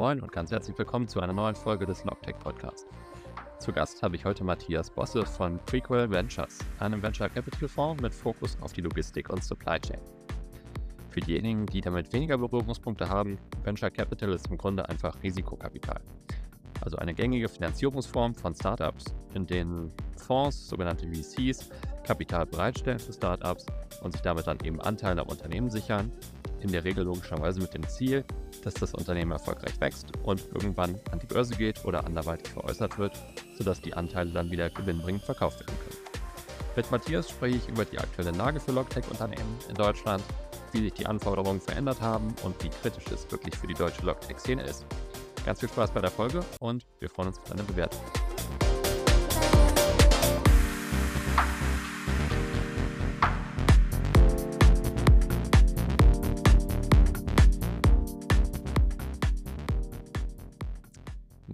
Moin und ganz herzlich willkommen zu einer neuen Folge des Logtech Podcast. Zu Gast habe ich heute Matthias Bosse von Prequel Ventures, einem Venture Capital Fonds mit Fokus auf die Logistik und Supply Chain. Für diejenigen, die damit weniger Berührungspunkte haben, Venture Capital ist im Grunde einfach Risikokapital. Also eine gängige Finanzierungsform von Startups, in denen Fonds, sogenannte VCs, Kapital bereitstellen für Startups und sich damit dann eben Anteile am Unternehmen sichern, in der Regel logischerweise mit dem Ziel, dass das Unternehmen erfolgreich wächst und irgendwann an die Börse geht oder anderweitig veräußert wird, sodass die Anteile dann wieder gewinnbringend verkauft werden können. Mit Matthias spreche ich über die aktuelle Lage für Logtech-Unternehmen in Deutschland, wie sich die Anforderungen verändert haben und wie kritisch es wirklich für die deutsche Logtech-Szene ist. Ganz viel Spaß bei der Folge und wir freuen uns auf deine Bewertung.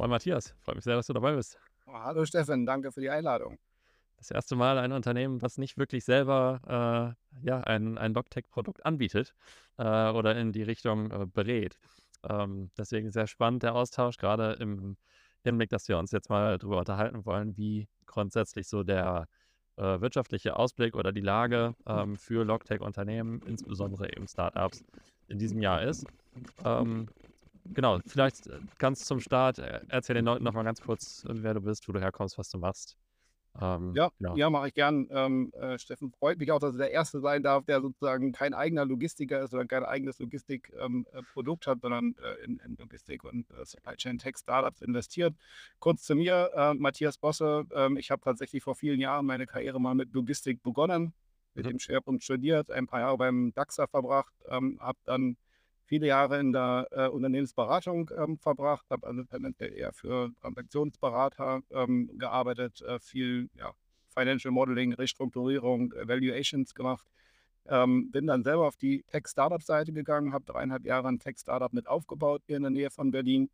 Moin Matthias, freut mich sehr, dass du dabei bist. Oh, hallo Steffen, danke für die Einladung. Das erste Mal ein Unternehmen, was nicht wirklich selber äh, ja, ein, ein Logtech-Produkt anbietet äh, oder in die Richtung äh, berät. Ähm, deswegen sehr spannend der Austausch, gerade im Hinblick, dass wir uns jetzt mal darüber unterhalten wollen, wie grundsätzlich so der äh, wirtschaftliche Ausblick oder die Lage ähm, für Logtech-Unternehmen, insbesondere eben Startups, in diesem Jahr ist. Ähm, genau, vielleicht äh, ganz zum Start, äh, erzähl den Leuten nochmal ganz kurz, wer du bist, wo du herkommst, was du machst. Ähm, ja, genau. ja mache ich gern. Ähm, äh, Steffen, freut mich auch, dass er der Erste sein darf, der sozusagen kein eigener Logistiker ist oder kein eigenes Logistikprodukt ähm, hat, sondern äh, in, in, Logistik und äh, Supply Chain Tech Startups investiert. Kurz zu mir, äh, Matthias Bosse. Ähm, ich habe tatsächlich vor vielen Jahren meine Karriere mal mit Logistik begonnen, mit mhm. dem Schwerpunkt studiert, ein paar Jahre beim DAXA verbracht, ähm, habe dann viele Jahre in der äh, Unternehmensberatung ähm, verbracht, habe also tendenziell eher für Transaktionsberater ähm, gearbeitet, äh, viel ja, Financial Modeling, Restrukturierung, Evaluations gemacht. Ähm, bin dann selber auf die Tech-Startup-Seite gegangen, habe dreieinhalb Jahre ein Tech-Startup mit aufgebaut hier in der Nähe von Berlin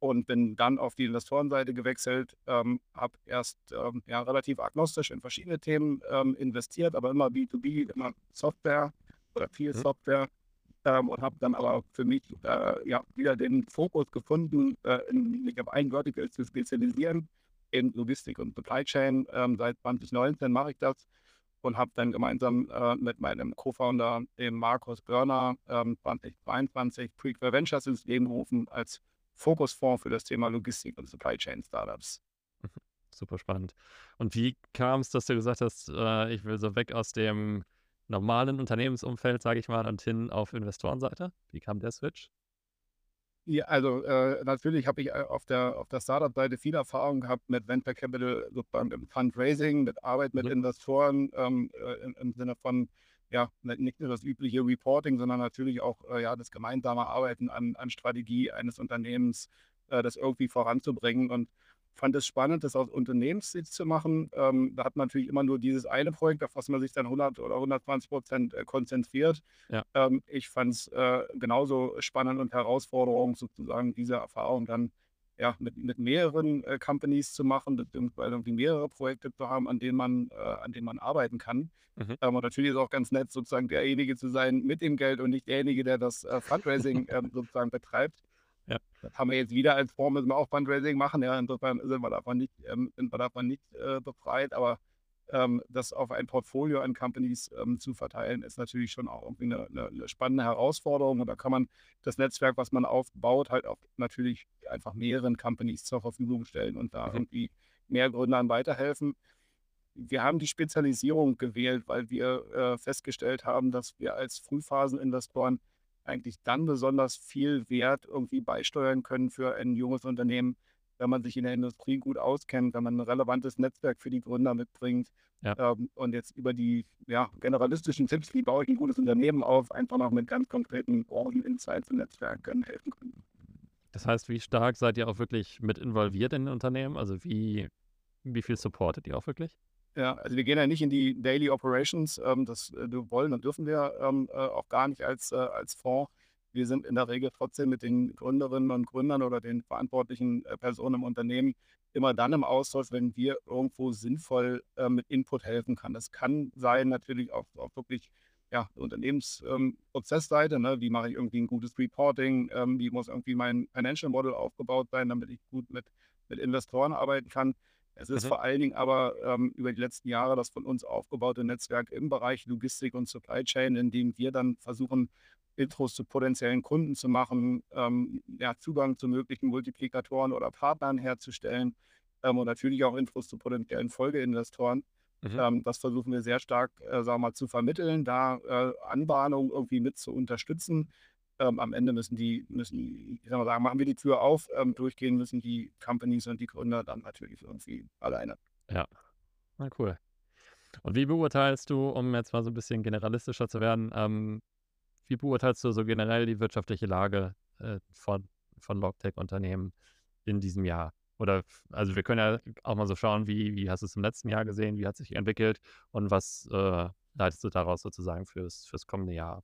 und bin dann auf die Investorenseite gewechselt, ähm, habe erst ähm, ja, relativ agnostisch in verschiedene Themen ähm, investiert, aber immer B2B, immer Software oder viel mhm. Software ähm, und habe dann aber für mich äh, ja, wieder den Fokus gefunden, äh, auf ein Vertical zu spezialisieren in Logistik und Supply Chain. Ähm, seit 2019 mache ich das und habe dann gemeinsam äh, mit meinem Co-Founder, dem Markus Börner, ähm, 2022 Prequel Ventures ins Leben gerufen als Fokusfonds für das Thema Logistik und Supply Chain Startups. Super spannend. Und wie kam es, dass du gesagt hast, äh, ich will so weg aus dem normalen Unternehmensumfeld, sage ich mal, und hin auf Investorenseite? Wie kam der Switch? Ja, also äh, natürlich habe ich äh, auf der, auf der Startup-Seite viel Erfahrung gehabt mit Venture Capital, sozusagen im Fundraising, mit Arbeit mit mhm. Investoren ähm, äh, im, im, Sinne von, ja, nicht nur das übliche Reporting, sondern natürlich auch äh, ja, das gemeinsame Arbeiten an, an Strategie eines Unternehmens, äh, das irgendwie voranzubringen. Und fand es spannend, das aus Unternehmenssicht zu machen. Ähm, da hat man natürlich immer nur dieses eine Projekt, auf was man sich dann 100 oder 120 Prozent äh, konzentriert. Ja. Ähm, ich fand es äh, genauso spannend und herausfordernd, sozusagen diese Erfahrung dann ja, mit, mit mehreren äh, Companies zu machen, beziehungsweise irgendwie mehrere Projekte zu haben, an denen man, äh, an denen man arbeiten kann. Mhm. Ähm, und natürlich ist es auch ganz nett, sozusagen derjenige zu sein mit dem Geld und nicht derjenige, der das äh, Fundraising ähm, sozusagen betreibt. Ja. Das haben wir jetzt wieder als Form, müssen wir auch Fundraising machen. Ja, insofern sind wir davon nicht, ähm, sind wir davon nicht äh, befreit, aber ähm, das auf ein Portfolio an Companies ähm, zu verteilen, ist natürlich schon auch irgendwie eine, eine, eine, spannende Herausforderung. Und da kann man das Netzwerk, was man aufbaut, halt auch natürlich einfach mehreren Companies zur Verfügung stellen und da mhm. irgendwie mehr Gründern weiterhelfen. Wir haben die Spezialisierung gewählt, weil wir äh, festgestellt haben, dass wir als Frühphaseninvestoren eigentlich dann besonders viel Wert irgendwie beisteuern können für ein junges Unternehmen, wenn man sich in der Industrie gut auskennt, wenn man ein relevantes Netzwerk für die Gründer mitbringt ja. ähm, und jetzt über die ja, generalistischen Tipps, wie baue ich ein gutes Unternehmen auf, einfach noch mit ganz konkreten Branchen-Insights und Netzwerken helfen können. Das heißt, wie stark seid ihr auch wirklich mit involviert in den Unternehmen? Also wie, wie viel supportet ihr auch wirklich? Ja, also wir gehen ja nicht in die Daily Operations. Ähm, das äh, wollen und dürfen wir ähm, äh, auch gar nicht als, äh, als Fonds. Wir sind in der Regel trotzdem mit den Gründerinnen und Gründern oder den verantwortlichen äh, Personen im Unternehmen immer dann im Austausch, wenn wir irgendwo sinnvoll äh, mit Input helfen kann. Das kann sein natürlich auch, auch wirklich ja, Unternehmensprozessseite, ähm, ne? wie mache ich irgendwie ein gutes Reporting, ähm, wie muss irgendwie mein Financial Model aufgebaut sein, damit ich gut mit, mit Investoren arbeiten kann. Es ist mhm. vor allen Dingen aber ähm, über die letzten Jahre das von uns aufgebaute Netzwerk im Bereich Logistik und Supply Chain, in dem wir dann versuchen, Intros zu potenziellen Kunden zu machen, ähm, ja, Zugang zu möglichen Multiplikatoren oder Partnern herzustellen ähm, und natürlich auch Infos zu potenziellen Folgeinvestoren. Mhm. Ähm, das versuchen wir sehr stark, äh, sagen wir mal, zu vermitteln, da äh, Anbahnungen irgendwie mit zu unterstützen. Ähm, am Ende müssen die, müssen, ich sag mal sagen, machen wir die Tür auf, ähm, durchgehen müssen die Companies und die Gründer dann natürlich irgendwie alleine. Ja, na cool. Und wie beurteilst du, um jetzt mal so ein bisschen generalistischer zu werden, ähm, wie beurteilst du so generell die wirtschaftliche Lage äh, von, von Logtech-Unternehmen in diesem Jahr? Oder, also wir können ja auch mal so schauen, wie, wie hast du es im letzten Jahr gesehen, wie hat sich entwickelt und was äh, leitest du daraus sozusagen fürs, fürs kommende Jahr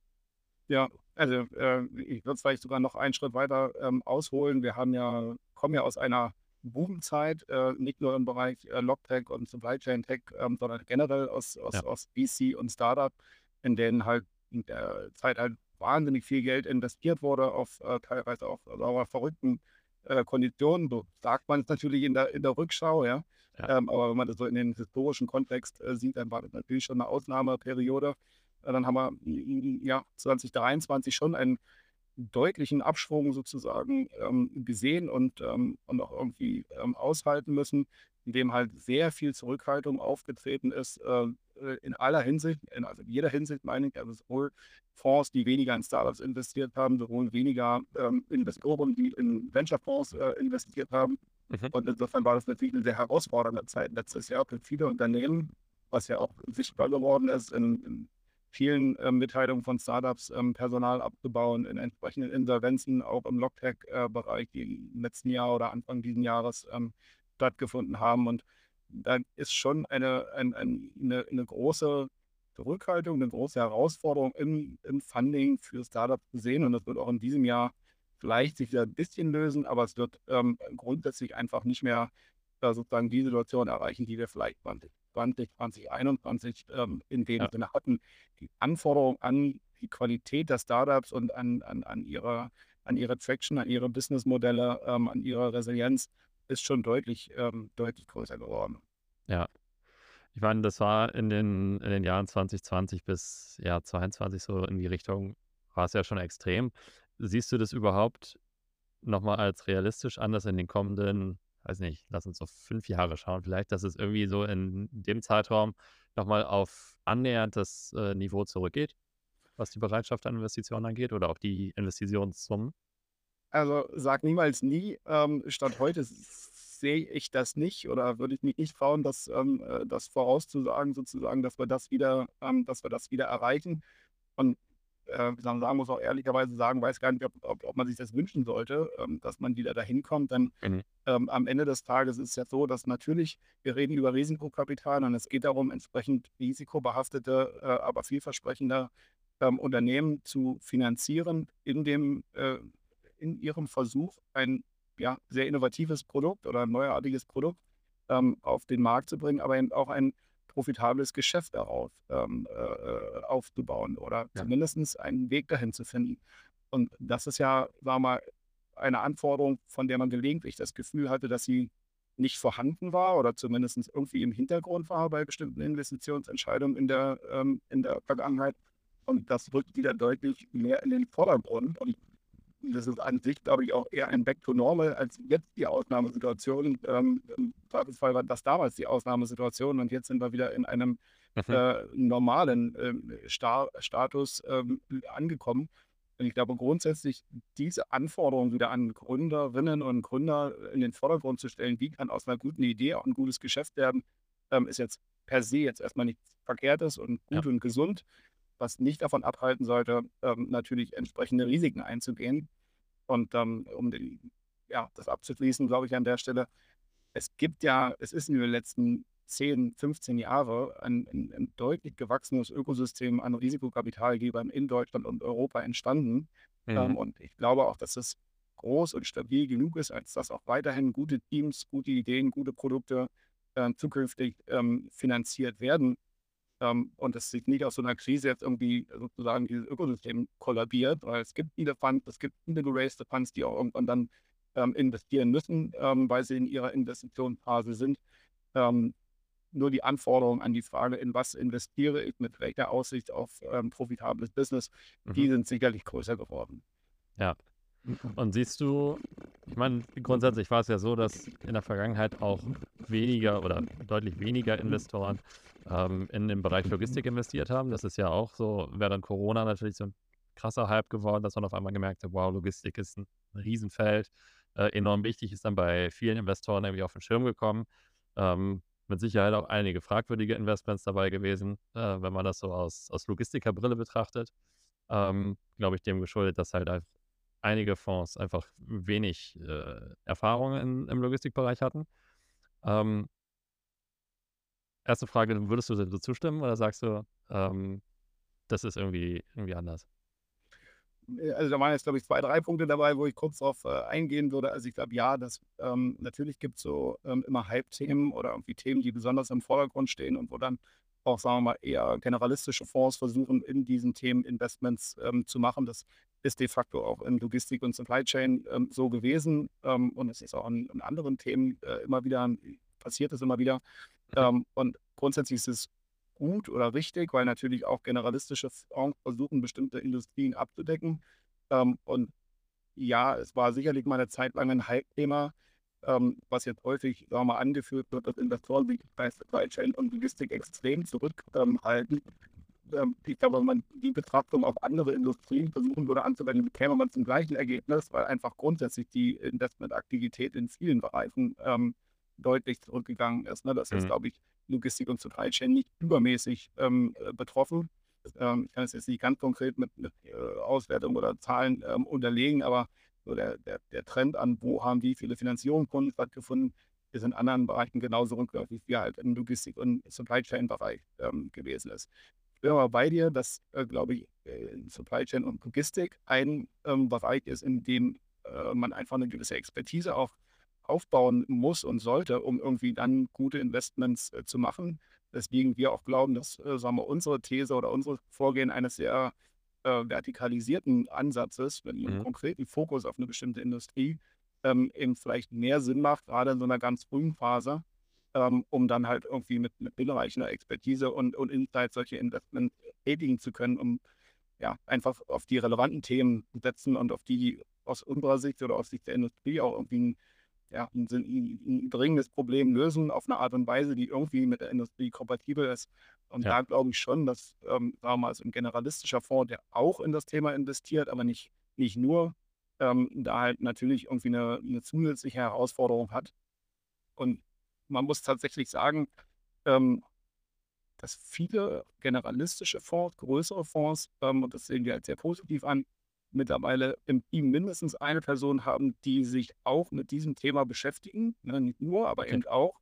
ja, also äh, ich würde vielleicht sogar noch einen Schritt weiter ähm, ausholen. Wir haben ja, kommen ja aus einer Boomzeit, äh, nicht nur im Bereich äh, Logtech und Supply Chain Tech, ähm, sondern generell aus, aus, ja. aus VC und Startup, in denen halt in der Zeit halt wahnsinnig viel Geld investiert wurde, auf äh, teilweise auch also verrückten äh, Konditionen. So sagt man es natürlich in der, in der Rückschau, ja. ja. Ähm, aber wenn man das so in den historischen Kontext äh, sieht, dann war das natürlich schon eine Ausnahmeperiode. Dann haben wir ja 2023 schon einen deutlichen Abschwung sozusagen ähm, gesehen und, ähm, und auch irgendwie ähm, aushalten müssen, in dem halt sehr viel Zurückhaltung aufgetreten ist, äh, in aller Hinsicht, in also jeder Hinsicht meine ich, also sowohl Fonds, die weniger in Startups investiert haben, sowohl weniger ähm, Investoren, die in Venture-Fonds äh, investiert haben. Mhm. Und insofern war das natürlich eine sehr herausfordernde Zeit letztes Jahr für viele Unternehmen, was ja auch sichtbar geworden ist in, in vielen ähm, Mitteilungen von Startups ähm, Personal abzubauen, in entsprechenden Insolvenzen, auch im Logtech-Bereich, die im letzten Jahr oder Anfang dieses Jahres ähm, stattgefunden haben. Und da ist schon eine, ein, ein, eine, eine, große Zurückhaltung, eine große Herausforderung im, im Funding für Startups zu sehen. Und das wird auch in diesem Jahr vielleicht sich wieder ein bisschen lösen, aber es wird ähm, grundsätzlich einfach nicht mehr äh, sozusagen die Situation erreichen, die wir vielleicht 20, 2021 ähm, in dem ja. Sinne hatten. Die Anforderung an die Qualität der Startups und an, an, an, ihre, an ihre Traction, an ihre Businessmodelle, ähm, an ihre Resilienz ist schon deutlich, ähm, deutlich größer geworden. Ja. Ich meine, das war in den, in den Jahren 2020 bis ja, 2022 so in die Richtung, war es ja schon extrem. Siehst du das überhaupt nochmal als realistisch an, dass in den kommenden weiß nicht, lass uns auf fünf Jahre schauen, vielleicht, dass es irgendwie so in dem Zeitraum nochmal auf annähernd das äh, Niveau zurückgeht, was die Bereitschaft an Investitionen angeht oder auch die Investitionssummen? Also sag niemals nie. Ähm, Stand heute sehe ich das nicht oder würde ich mich nicht trauen, das, ähm, äh, das vorauszusagen, sozusagen, dass wir das wieder, ähm, dass wir das wieder erreichen. Und äh, sagen, muss auch ehrlicherweise sagen, weiß gar nicht, ob, ob, ob man sich das wünschen sollte, ähm, dass man wieder dahin kommt. Denn mhm. ähm, am Ende des Tages ist es ja so, dass natürlich, wir reden über Risikokapital und es geht darum, entsprechend risikobehaftete, äh, aber vielversprechende ähm, Unternehmen zu finanzieren in dem, äh, in ihrem Versuch, ein ja, sehr innovatives Produkt oder ein neuartiges Produkt ähm, auf den Markt zu bringen, aber eben auch ein profitables Geschäft darauf ähm, äh, aufzubauen oder ja. zumindest einen Weg dahin zu finden. Und das ist ja, sagen wir mal, eine Anforderung, von der man gelegentlich das Gefühl hatte, dass sie nicht vorhanden war oder zumindest irgendwie im Hintergrund war bei bestimmten Investitionsentscheidungen in der, ähm, in der Vergangenheit. Und das rückt wieder deutlich mehr in den Vordergrund. Und das ist an sich, glaube ich, auch eher ein Back to Normal als jetzt die Ausnahmesituation. Ähm, Im Zweifelsfall war das damals die Ausnahmesituation und jetzt sind wir wieder in einem mhm. äh, normalen äh, Star Status äh, angekommen. Und ich glaube grundsätzlich, diese Anforderungen wieder an Gründerinnen und Gründer in den Vordergrund zu stellen, wie kann aus einer guten Idee auch ein gutes Geschäft werden, ähm, ist jetzt per se jetzt erstmal nichts Verkehrtes und gut ja. und gesund was nicht davon abhalten sollte, ähm, natürlich entsprechende Risiken einzugehen. Und ähm, um die, ja, das abzuschließen, glaube ich an der Stelle, es gibt ja, es ist in den letzten 10, 15 Jahren ein, ein, ein deutlich gewachsenes Ökosystem an Risikokapitalgebern in Deutschland und Europa entstanden. Mhm. Ähm, und ich glaube auch, dass es groß und stabil genug ist, als dass auch weiterhin gute Teams, gute Ideen, gute Produkte äh, zukünftig ähm, finanziert werden ähm, und es sieht nicht aus so einer Krise jetzt irgendwie sozusagen dieses Ökosystem kollabiert, weil es gibt viele Funds, es gibt viele geraced Funds, die auch irgendwann dann ähm, investieren müssen, ähm, weil sie in ihrer Investitionsphase sind. Ähm, nur die Anforderungen an die Frage, in was investiere ich, mit welcher Aussicht auf ähm, profitables Business, mhm. die sind sicherlich größer geworden. Ja. Und siehst du, ich meine, grundsätzlich war es ja so, dass in der Vergangenheit auch weniger oder deutlich weniger Investoren ähm, in den Bereich Logistik investiert haben. Das ist ja auch so während Corona natürlich so ein krasser Hype geworden, dass man auf einmal gemerkt hat, wow, Logistik ist ein Riesenfeld. Äh, enorm wichtig ist dann bei vielen Investoren irgendwie auf den Schirm gekommen. Ähm, mit Sicherheit auch einige fragwürdige Investments dabei gewesen, äh, wenn man das so aus, aus Logistikerbrille betrachtet. Ähm, Glaube ich, dem geschuldet, dass halt einige Fonds einfach wenig äh, Erfahrung in, im Logistikbereich hatten. Ähm, erste Frage, würdest du so zustimmen oder sagst du, ähm, das ist irgendwie, irgendwie anders? Äh, also da waren jetzt, glaube ich, zwei, drei Punkte dabei, wo ich kurz drauf äh, eingehen würde. Also ich glaube, ja, das ähm, natürlich gibt es so ähm, immer Hype-Themen oder irgendwie Themen, die besonders im Vordergrund stehen und wo dann auch, sagen wir mal, eher generalistische Fonds versuchen, in diesen Themen Investments ähm, zu machen. Das ist de facto auch in Logistik und Supply Chain ähm, so gewesen. Ähm, und es ist auch in, in anderen Themen äh, immer wieder, passiert es immer wieder. Mhm. Ähm, und grundsätzlich ist es gut oder richtig, weil natürlich auch generalistische Fonds versuchen, bestimmte Industrien abzudecken. Ähm, und ja, es war sicherlich mal eine Zeit lang ein Hype-Thema, ähm, was jetzt häufig sagen wir angeführt wird, dass Investoren sich bei Supply Chain und Logistik extrem zurückhalten. Ähm, ich glaube, wenn man die Betrachtung auf andere Industrien versuchen würde anzuwenden, käme man zum gleichen Ergebnis, weil einfach grundsätzlich die Investmentaktivität in vielen Bereichen ähm, deutlich zurückgegangen ist. Ne? Das ist, mhm. glaube ich, Logistik und Supply Chain nicht übermäßig ähm, äh, betroffen. Ähm, ich kann es jetzt nicht ganz konkret mit, mit äh, Auswertung oder Zahlen ähm, unterlegen, aber so der, der, der Trend an, wo haben wie viele Finanzierungskunden stattgefunden, ist in anderen Bereichen genauso rückläufig wie halt im Logistik- und Supply Chain-Bereich ähm, gewesen ist. Ich bin aber bei dir, dass, äh, glaube ich, äh, Supply Chain und Logistik ein ähm, Bereich ist, in dem äh, man einfach eine gewisse Expertise auch aufbauen muss und sollte, um irgendwie dann gute Investments äh, zu machen. Deswegen wir auch glauben, dass äh, sagen wir, unsere These oder unser Vorgehen eines sehr äh, vertikalisierten Ansatzes mit einem mhm. konkreten Fokus auf eine bestimmte Industrie ähm, eben vielleicht mehr Sinn macht, gerade in so einer ganz frühen Phase, ähm, um dann halt irgendwie mit, mit hinreichender Expertise und, und Insight solche Investments tätigen zu können, um ja, einfach auf die relevanten Themen setzen und auf die aus unserer Sicht oder aus Sicht der Industrie auch irgendwie ja, ein, ein, dringendes Problem lösen auf eine Art und Weise, die irgendwie mit der Industrie kompatibel ist. Und ja. da glaube ich schon, dass, ähm, sagen wir mal, so ein generalistischer Fonds, der auch in das Thema investiert, aber nicht, nicht nur, ähm, da halt natürlich irgendwie eine, eine, zusätzliche Herausforderung hat. Und man muss tatsächlich sagen, ähm, dass viele generalistische Fonds, größere Fonds, ähm, und das sehen wir als sehr positiv an, mittlerweile im Team mindestens eine Person haben, die sich auch mit diesem Thema beschäftigen. Ne, nicht nur, aber okay. eben auch,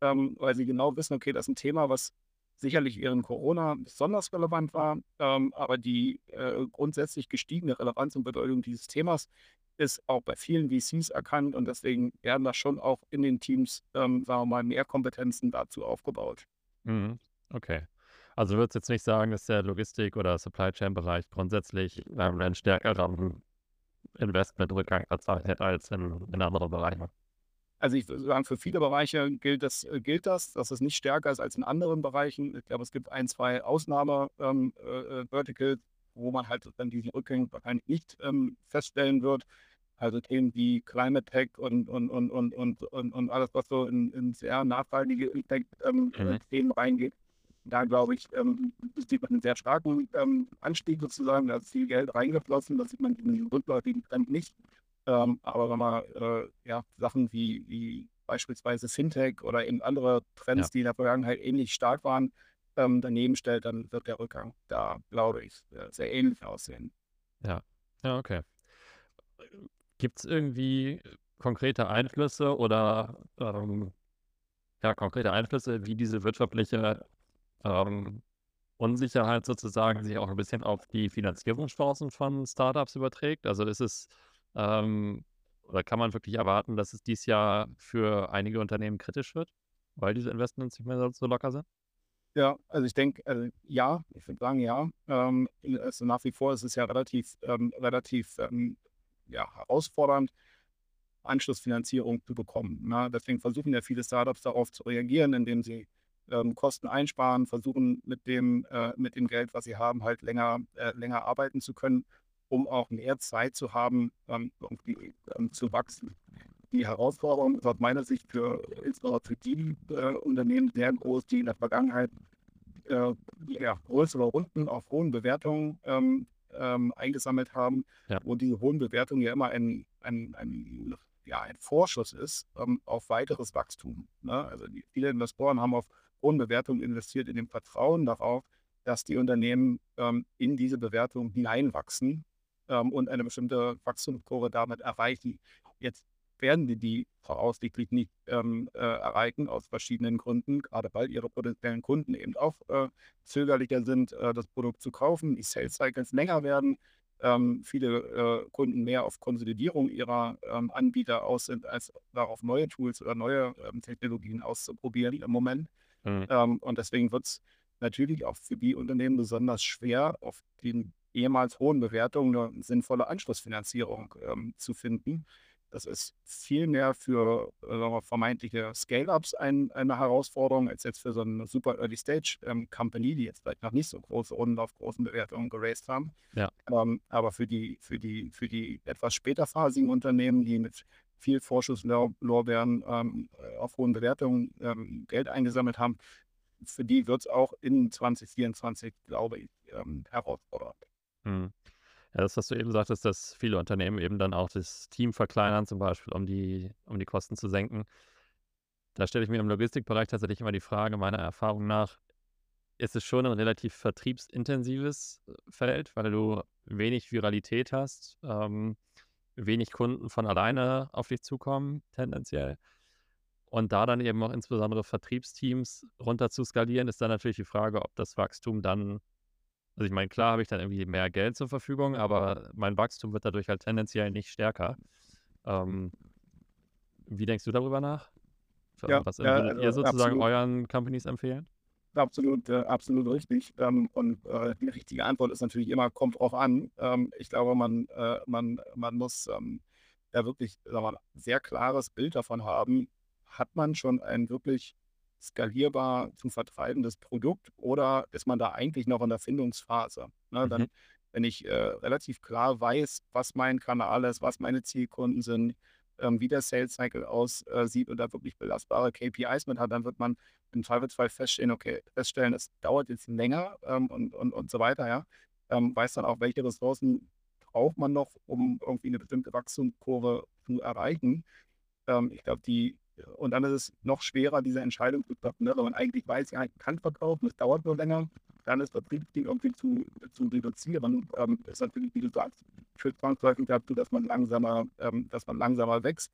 ähm, weil sie genau wissen, okay, das ist ein Thema, was sicherlich während Corona besonders relevant war, ähm, aber die äh, grundsätzlich gestiegene Relevanz und Bedeutung dieses Themas ist auch bei vielen VCs erkannt und deswegen werden da schon auch in den Teams, ähm, sagen wir mal, mehr Kompetenzen dazu aufgebaut. Mhm. Okay. Also würdest jetzt nicht sagen, dass der Logistik- oder Supply Chain-Bereich grundsätzlich ähm, einen stärkeren Investmentrückgang verzeichnet als in, in anderen Bereichen. Also ich würde sagen, für viele Bereiche gilt das, äh, gilt das, dass es nicht stärker ist als in anderen Bereichen. Ich glaube, es gibt ein, zwei Ausnahme-Verticals, ähm, äh, wo man halt dann diesen Rückgang wahrscheinlich nicht ähm, feststellen wird. Also Themen wie Climate Tech und, und, und, und, und, und, und alles, was so in, in sehr nachhaltige Impact-Themen ähm, reingeht da glaube ich, ähm, sieht man einen sehr starken ähm, Anstieg sozusagen. Da ist viel Geld reingeflossen, das sieht man in den rückläufigen Trend nicht. Ähm, aber wenn man äh, ja, Sachen wie, wie beispielsweise Fintech oder eben andere Trends, ja. die in der Vergangenheit ähnlich stark waren, ähm, daneben stellt, dann wird der Rückgang da, glaube ich, sehr ähnlich aussehen. Ja, ja, okay. Gibt es irgendwie konkrete Einflüsse oder ähm, ja, konkrete Einflüsse, wie diese wirtschaftliche ähm, Unsicherheit sozusagen sich auch ein bisschen auf die Finanzierungschancen von Startups überträgt. Also ist es, ähm, oder kann man wirklich erwarten, dass es dieses Jahr für einige Unternehmen kritisch wird, weil diese Investments nicht mehr so locker sind? Ja, also ich denke, also ja, ich würde sagen, ja. Ähm, also nach wie vor ist es ja relativ, ähm, relativ ähm, ja, herausfordernd, Anschlussfinanzierung zu bekommen. Ne? Deswegen versuchen ja viele Startups darauf zu reagieren, indem sie ähm, Kosten einsparen, versuchen mit dem, äh, mit dem Geld, was sie haben, halt länger, äh, länger arbeiten zu können, um auch mehr Zeit zu haben, ähm, irgendwie ähm, zu wachsen. Die Herausforderung ist aus meiner Sicht für insbesondere für die äh, Unternehmen sehr groß, die in der Vergangenheit äh, ja, größere Runden auf hohen Bewertungen ähm, ähm, eingesammelt haben, Ja. wo diese hohen Bewertungen ja immer ein, ein, ein, ja, ein Vorschuss ist ähm, auf weiteres Wachstum. Ne? Also die, viele Investoren haben auf hohen Bewertungen investiert in dem Vertrauen darauf, dass die Unternehmen ähm, in diese Bewertung hineinwachsen ähm, und eine bestimmte Wachstumskurve damit erreichen. Jetzt werden die die voraussichtlich nicht ähm, äh, erreichen aus verschiedenen Gründen, gerade weil ihre potenziellen Kunden eben auch äh, zögerlicher sind, äh, das Produkt zu kaufen, die Sales Cycles länger werden, ähm, viele äh, Kunden mehr auf Konsolidierung ihrer ähm, Anbieter aus sind, als darauf neue Tools oder neue ähm, Technologien auszuprobieren im Moment. Mhm. Ähm, und deswegen wird es natürlich auch für die Unternehmen besonders schwer, auf den ehemals hohen Bewertungen eine sinnvolle Anschlussfinanzierung ähm, zu finden. Das ist viel mehr für äh, vermeintliche Scale-Ups ein, eine Herausforderung, als jetzt für so eine super Early-Stage-Company, die jetzt vielleicht noch nicht so große Runden auf großen Bewertungen geraced haben. Ja. Ähm, aber für die, für, die, für die etwas späterphasigen Unternehmen, die mit viel Vorschusslorbeeren ähm, auf hohen Bewertungen ähm, Geld eingesammelt haben, für die wird es auch in 2024, glaube ich, ähm, herausfordernd. Mhm. Ja, das, was du eben sagtest, dass viele Unternehmen eben dann auch das Team verkleinern, zum Beispiel, um die, um die Kosten zu senken. Da stelle ich mir im Logistikbereich tatsächlich immer die Frage, meiner Erfahrung nach, ist es schon ein relativ vertriebsintensives äh, Feld, weil du wenig Viralität hast, ähm, wenig Kunden von alleine auf dich zukommen, tendenziell. Und da dann eben auch insbesondere Vertriebsteams runter zu skalieren, ist dann natürlich die Frage, ob das Wachstum dann also ich meine, klar habe ich dann irgendwie mehr Geld zur Verfügung, aber mein Wachstum wird dadurch halt tendenziell nicht stärker. Ähm, wie denkst du darüber nach? Ja, Was ja, würdet ihr also sozusagen absolut. euren Companies empfehlen? Absolut, äh, absolut richtig. Ähm, und äh, die richtige Antwort ist natürlich immer, kommt drauf an. Ähm, ich glaube, man, äh, man, man muss ähm, da wirklich sagen wir mal, sehr klares Bild davon haben, hat man schon ein wirklich skalierbar zu vertreibendes Produkt oder ist man da eigentlich noch in der Findungsphase? Ne, dann, Mhm. wenn ich äh, relativ klar weiß, was mein Kanal ist, was meine Zielkunden sind, ähm, wie der Sales Cycle aussieht und da wirklich belastbare KPIs mit hat, dann wird man im Zweifelsfall feststellen, okay, feststellen, es dauert jetzt länger ähm, und, und, und so weiter, ja. Ähm, weiß dann auch, welche Ressourcen braucht man noch, um irgendwie eine bestimmte Wachstumskurve zu erreichen. Ähm, ich glaube, die, und dann ist es noch schwerer, diese Entscheidung zu treffen, ne? wenn man eigentlich weiß, ja, ich kann verkaufen, es dauert nur länger, dann ist Vertriebsding irgendwie zu, zu reduzieren. Ähm, ist natürlich, wie du sagst, führt zwangsläufig dazu, dass man langsamer, ähm, dass man langsamer wächst.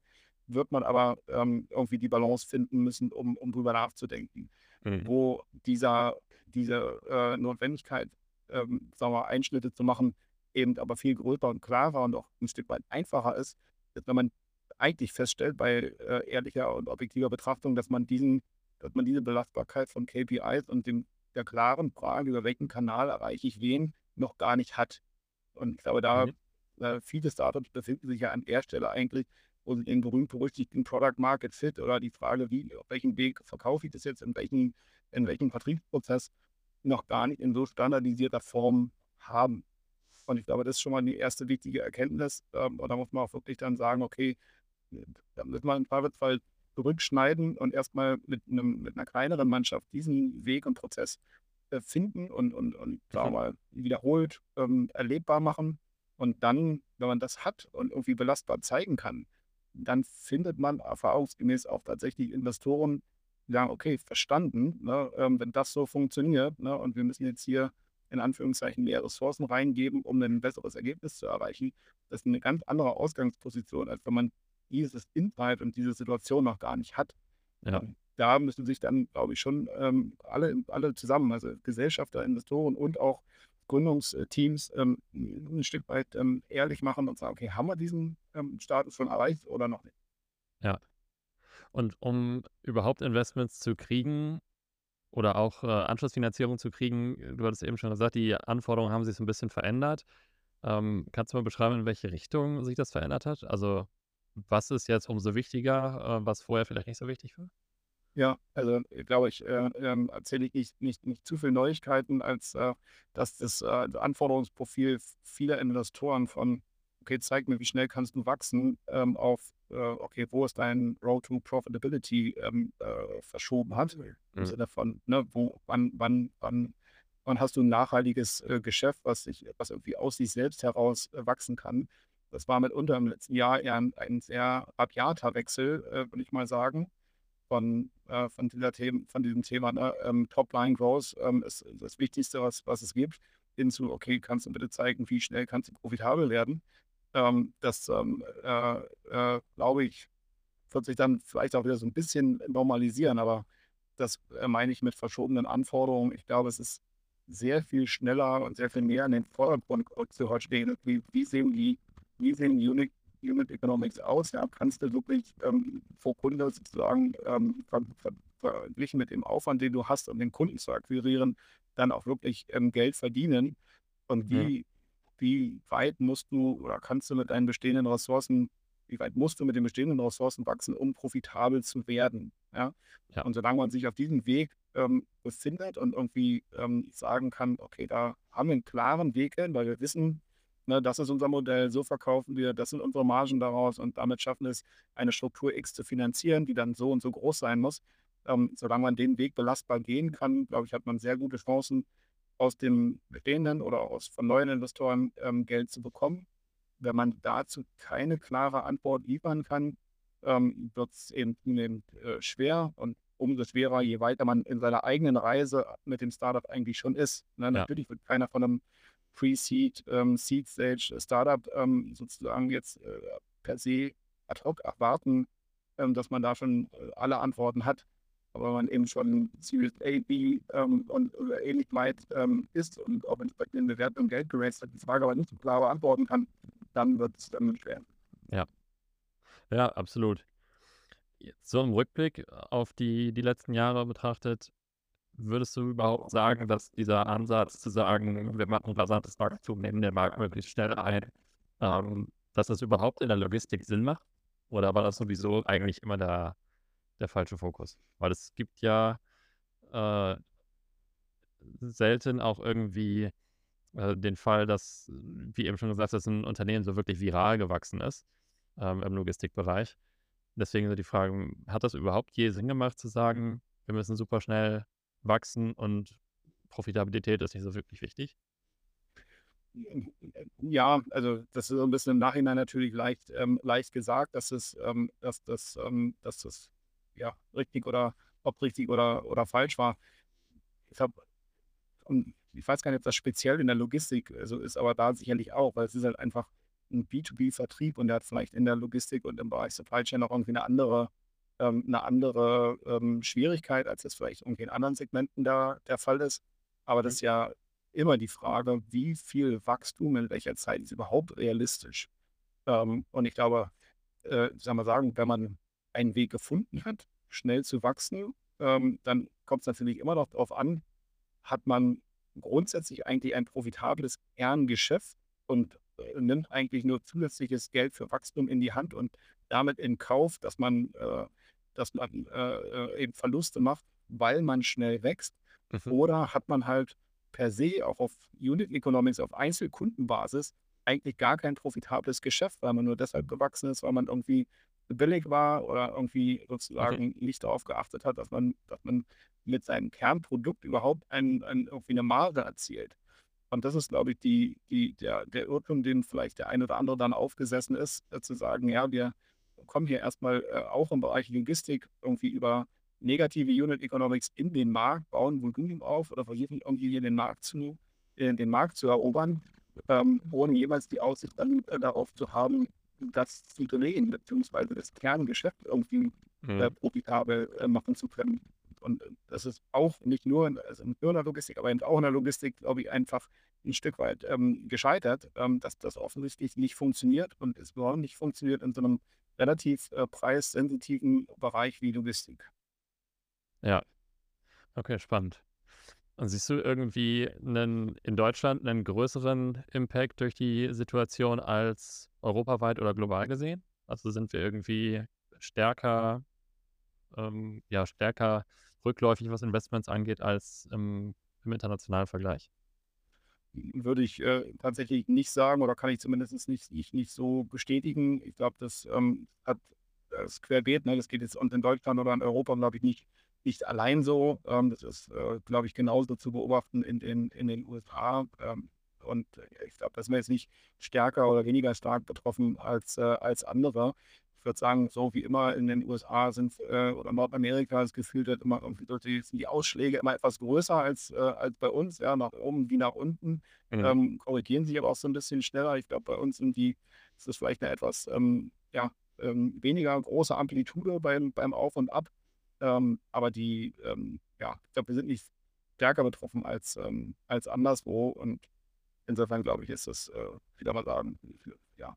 Wird man aber ähm, irgendwie die Balance finden müssen, um, um drüber nachzudenken, Mhm. wo dieser, diese äh, Notwendigkeit, ähm, sagen wir, Einschnitte zu machen, eben aber viel größer und klarer und auch ein Stück weit einfacher ist, ist, wenn man eigentlich feststellt bei äh, ehrlicher und objektiver Betrachtung, dass man diesen, dass man diese Belastbarkeit von KPIs und dem der klaren Frage, über welchen Kanal erreiche ich wen, noch gar nicht hat. Und ich glaube, da Mhm. äh, viele Startups befinden sich ja an der Stelle eigentlich, wo sie den berühmt-berüchtigten Product Market Fit oder die Frage, wie, auf welchem Weg verkaufe ich das jetzt, in welchem, in welchem Vertriebsprozess, noch gar nicht in so standardisierter Form haben. Und ich glaube, das ist schon mal die erste wichtige Erkenntnis. Ähm, und da muss man auch wirklich dann sagen, okay, da müssen wir im Zweifelsfall zurückschneiden und erstmal mit, einem, mit einer kleineren Mannschaft diesen Weg und Prozess äh, finden und, und, und sagen wir mal, wiederholt ähm, erlebbar machen. Und dann, wenn man das hat und irgendwie belastbar zeigen kann, dann findet man erfahrungsgemäß auch tatsächlich Investoren, die sagen, okay, verstanden, ne, ähm, wenn das so funktioniert ne, und wir müssen jetzt hier in Anführungszeichen mehr Ressourcen reingeben, um ein besseres Ergebnis zu erreichen, das ist eine ganz andere Ausgangsposition, als wenn man dieses Insight und diese Situation noch gar nicht hat. Ja. Ähm, Da müssen sich dann, glaube ich, schon ähm, alle, alle zusammen, also Gesellschafter, Investoren und auch Gründungsteams ähm, ein Stück weit ähm, ehrlich machen und sagen, okay, haben wir diesen ähm, Status schon erreicht oder noch nicht? Und um überhaupt Investments zu kriegen, oder auch äh, Anschlussfinanzierung zu kriegen. Du hattest eben schon gesagt, die Anforderungen haben sich so ein bisschen verändert. Ähm, kannst du mal beschreiben, in welche Richtung sich das verändert hat? Also was ist jetzt umso wichtiger, äh, was vorher vielleicht nicht so wichtig war? Ja, also glaube ich, äh, ähm, erzähle ich nicht, nicht, nicht zu viele Neuigkeiten, als äh, dass das äh, Anforderungsprofil vieler Investoren von, okay, zeig mir, wie schnell kannst du wachsen, ähm, auf, äh, okay, wo ist dein Road to Profitability ähm, äh, verschoben hat. Im Mhm. Sinne von, ne, wo, wann, wann, wann, wann hast du ein nachhaltiges äh, Geschäft, was sich, was irgendwie aus sich selbst heraus äh, wachsen kann. Das war mitunter im letzten Jahr eher ein, ein sehr rabiater Wechsel, äh, würde ich mal sagen von, äh, von, Themen, von diesem Thema ne? ähm, Top-Line Growth ähm, ist das Wichtigste, was, was es gibt, hinzu, okay, kannst du bitte zeigen, wie schnell kannst du profitabel werden. Ähm, das, ähm, äh, äh, glaube ich, wird sich dann vielleicht auch wieder so ein bisschen normalisieren, aber das äh, meine ich mit verschobenen Anforderungen. Ich glaube, es ist sehr viel schneller und sehr viel mehr in den Vordergrund zu heute stehen. Wie, wie sehen die, wie sehen Unit, Unit Economics aus? Ja, kannst du wirklich ähm, pro Kunde sozusagen ähm, ver, ver, verglichen mit dem Aufwand, den du hast, um den Kunden zu akquirieren, dann auch wirklich ähm, Geld verdienen? Und Ja. wie, wie weit musst du oder kannst du mit deinen bestehenden Ressourcen, wie weit musst du mit den bestehenden Ressourcen wachsen, um profitabel zu werden? Ja? Ja. Und solange man sich auf diesem Weg ähm, befindet und irgendwie ähm, sagen kann, okay, da haben wir einen klaren Weg hin, weil wir wissen, ne, das ist unser Modell, so verkaufen wir, das sind unsere Margen daraus und damit schaffen wir es, eine Struktur X zu finanzieren, die dann so und so groß sein muss. Ähm, solange man den Weg belastbar gehen kann, glaube ich, hat man sehr gute Chancen, aus dem bestehenden oder aus von neuen Investoren ähm, Geld zu bekommen. Wenn man dazu keine klare Antwort liefern kann, ähm, wird es eben zunehmend äh, schwer und umso schwerer, je weiter man in seiner eigenen Reise mit dem Startup eigentlich schon ist. Ne? Ja. Natürlich wird keiner von einem Pre-Seed, ähm, Seed-Stage Startup ähm, sozusagen jetzt äh, per se ad hoc erwarten, ähm, dass man da schon äh, alle Antworten hat. Aber wenn man eben schon Series A, B ähm, und oder ähnlich weit ähm, ist und auch entsprechend in Bewertung Geld geraced hat, die Frage aber nicht so klar beantworten kann, dann wird es dann schwer. Ja, absolut. Jetzt so im Rückblick auf die, die letzten Jahre betrachtet, würdest du überhaupt sagen, dass dieser Ansatz zu sagen, wir machen rasantes Wachstum, nehmen den Markt möglichst schnell ein, ähm, dass das überhaupt in der Logistik Sinn macht? Oder war das sowieso eigentlich immer der, der falsche Fokus? Weil es gibt ja äh, selten auch irgendwie äh, den Fall, dass, wie eben schon gesagt, dass ein Unternehmen so wirklich viral gewachsen ist ähm, im Logistikbereich. Deswegen so die Frage, hat das überhaupt je Sinn gemacht zu sagen, wir müssen super schnell wachsen und Profitabilität ist nicht so wirklich wichtig? Ja, also das ist so ein bisschen im Nachhinein natürlich leicht, ähm, leicht gesagt, dass es, ähm, dass das, ähm, dass das ja richtig oder ob richtig oder, oder falsch war. Ich habe, ich weiß gar nicht, ob das speziell in der Logistik so ist, aber da sicherlich auch, weil es ist halt einfach ein B2B-Vertrieb und der hat vielleicht in der Logistik und im Bereich Supply Chain auch irgendwie eine andere, ähm, eine andere ähm, Schwierigkeit, als es vielleicht irgendwie in anderen Segmenten da der Fall ist. Aber das ist ja immer die Frage, wie viel Wachstum in welcher Zeit ist überhaupt realistisch? Ähm, und ich glaube, äh, sagen wir sagen, wenn man einen Weg gefunden hat, schnell zu wachsen, ähm, dann kommt es natürlich immer noch darauf an, hat man grundsätzlich eigentlich ein profitables Kerngeschäft und äh, nimmt eigentlich nur zusätzliches Geld für Wachstum in die Hand und damit in Kauf, dass man, äh, dass man äh, äh, eben Verluste macht, weil man schnell wächst. Mhm. Oder hat man halt per se auch auf Unit Economics, auf Einzelkundenbasis eigentlich gar kein profitables Geschäft, weil man nur deshalb gewachsen ist, weil man irgendwie billig war oder irgendwie sozusagen nicht darauf geachtet hat, dass man, dass man mit seinem Kernprodukt überhaupt ein, ein, irgendwie eine Marge erzielt. Und das ist, glaube ich, die, die, der, der Irrtum, den vielleicht der eine oder andere dann aufgesessen ist, äh, zu sagen, ja, wir kommen hier erstmal äh, auch im Bereich Logistik irgendwie über negative Unit Economics in den Markt, bauen Volumen auf oder versuchen irgendwie hier den Markt zu, äh, den Markt zu erobern, ähm, ohne jemals die Aussicht dann äh, darauf zu haben, das zu drehen, beziehungsweise das Kerngeschäft irgendwie äh, Mhm. profitabel äh, machen zu können. Und äh, das ist auch nicht nur in, also in der Logistik, aber eben auch in der Logistik, glaube ich, einfach ein Stück weit ähm, gescheitert, ähm, dass das offensichtlich nicht funktioniert und es überhaupt nicht funktioniert in so einem relativ äh, preissensitiven Bereich wie Logistik. Ja. Okay, spannend. Und siehst du irgendwie 'nen in Deutschland 'nen größeren Impact durch die Situation als europaweit oder global gesehen? Also, sind wir irgendwie stärker ähm, ja, stärker rückläufig, was Investments angeht, als im im internationalen Vergleich? Würde ich, äh, tatsächlich nicht sagen oder kann ich zumindest nicht nicht nicht so bestätigen. Ich glaube, das, ähm, hat das querbeet, ne? Das geht jetzt und in Deutschland oder in Europa, glaube ich, nicht nicht allein so. Ähm, das ist, äh, glaube ich, genauso zu beobachten in den in den USA. Ähm, und ich glaube, da sind wir jetzt nicht stärker oder weniger stark betroffen als, äh, als andere. Ich würde sagen, so wie immer in den USA sind äh, oder Nordamerika das Gefühl wird immer irgendwie durch die, sind die Ausschläge immer etwas größer als, äh, als bei uns, ja, nach oben wie nach unten. Mhm. Ähm, korrigieren sich aber auch so ein bisschen schneller. Ich glaube, bei uns sind die, ist das vielleicht eine etwas ähm, ja, ähm, weniger große Amplitude beim, beim Auf und Ab. Ähm, aber die, ähm, ja, ich glaube, wir sind nicht stärker betroffen als, ähm, als anderswo. Und insofern, glaube ich, ist das, äh, wieder mal sagen, ja,